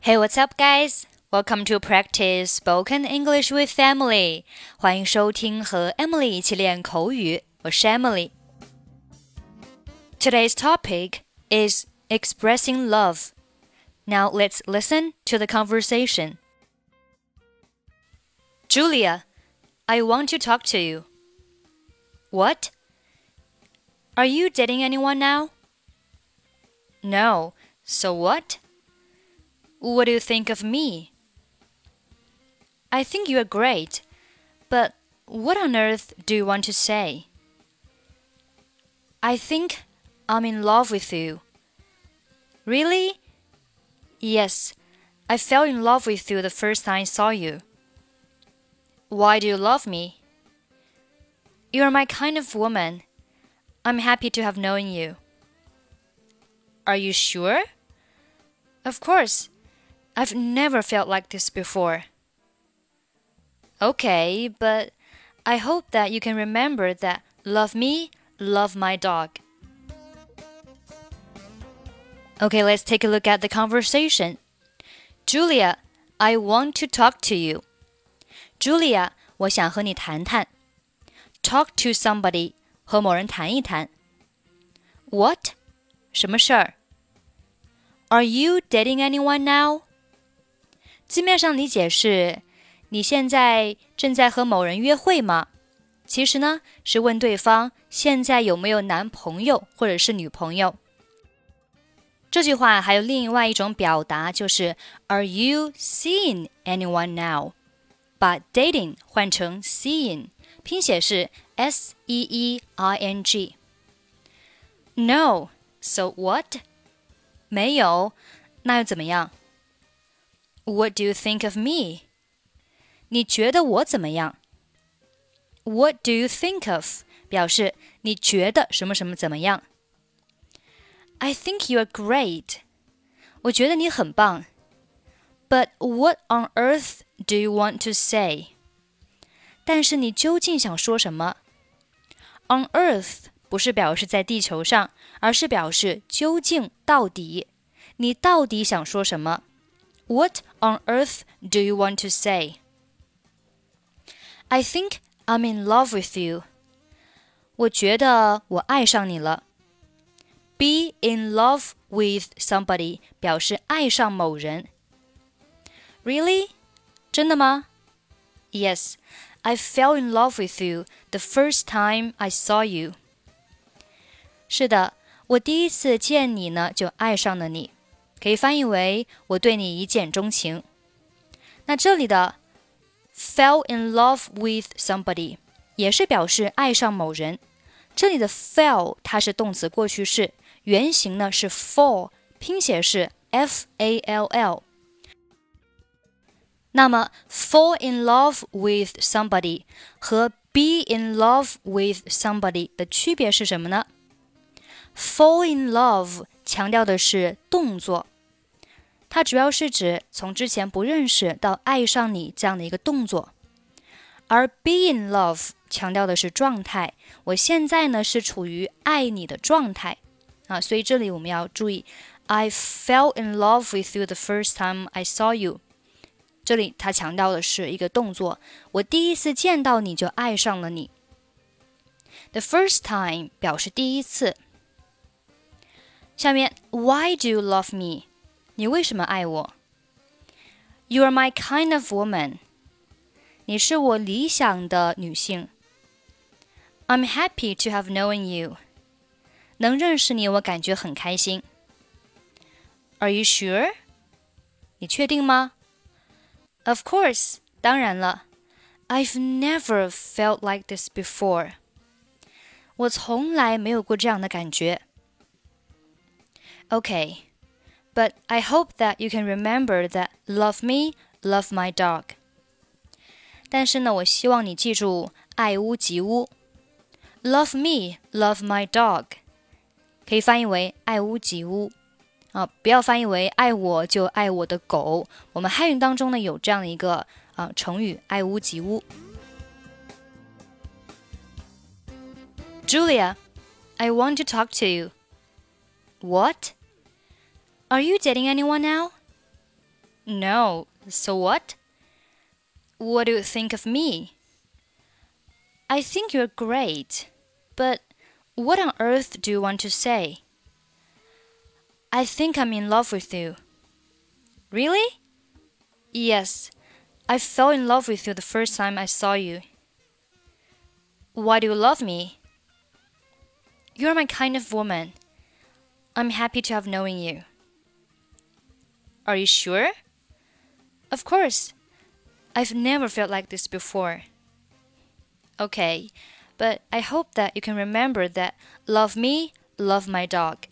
Hey, what's up, guys? Welcome to practice spoken English with Emily. 欢迎收听和 Emily 一起练口语。我是 Emily。Today's topic is expressing love. Now let's listen to the conversation. Julia, I want to talk to you. What? Are you dating anyone now? No. So what? What do you think of me? I think you're great, but what on earth do you want to say? I think I'm in love with you. Really? Yes, I fell in love with you the first time I saw you. Why do you love me? You're my kind of woman. I'm happy to have known you. Are you sure? Of course. I've never felt like this before. Okay, but I hope that you can remember that love me, love my dog. Okay, let's take a look at the conversation. Julia, I want to talk to you. Julia，我想和你谈谈。Talk to somebody，和某人谈一谈。What？什么事儿？Are you dating anyone now？ 字面上理解是：你现在正在和某人约会吗？其实呢，是问对方现在有没有男朋友或者是女朋友。这句话还有另外一种表达，就是 Are you seeing anyone now？把 dating 换成 seeing，拼写是 s e e i n g。No，so what？没有，那又怎么样 ？what do you think of me? 你觉得我怎么样？What do you think of? 表示你觉得什么什么怎么样？I think you're great. 我觉得你很棒。But what on earth do you want to say? 但是你究竟想说什么？On earth 不是表示在地球上，而是表示究竟到底，你到底想说什么 ？what on earth do you want to say? I think I'm in love with you. 我觉得我爱上你了。Be in love with somebody 表示爱上某人。Really? 真的吗？Yes, I fell in love with you the first time I saw you. 是的，我第一次见你呢，就爱上了你。 可以翻译为“我对你一见钟情”。那这里的 “fell in love with somebody” 也是表示爱上某人。这里的 “fell” 它是动词过去式，原型呢是 “fall”，拼写是 “f a l l”。那么 “fall in love with somebody” 和 “be in love with somebody” 的区别是什么呢？“fall in love” 强调的是动作，它主要是指从之前不认识到爱上你这样的一个动作，而 be in love 强调的是状态。我现在呢是处于爱你的状态啊，所以这里我们要注意，I fell in love with you the first time I saw you。这里它强调的是一个动作，我第一次见到你就爱上了你。The first time 表示第一次。下面，Why do you love me？你为什么爱我？You are my kind of woman。你是我理想的女性。I'm happy to have known you。能认识你，我感觉很开心。Are you sure？你确定吗？Of course，当然了。I've never felt like this before。我从来没有过这样的感觉。 Okay, but I hope that you can remember that love me, love my dog. 但是呢，我希望你记住爱屋及乌。Love me, love my dog，可以翻译为爱屋及乌啊，不要翻译为爱我就爱我的狗。我们汉语当中呢有这样的一个啊成语“爱屋及乌”。Julia, I want to talk to you. What? Are you dating anyone now? No, so what? What do you think of me? I think you're great, but what on earth do you want to say? I think I'm in love with you. Really? Yes, I fell in love with you the first time I saw you. Why do you love me? You're my kind of woman. I'm happy to have known you. Are you sure? Of course. I've never felt like this before. Okay, but I hope that you can remember that love me, love my dog.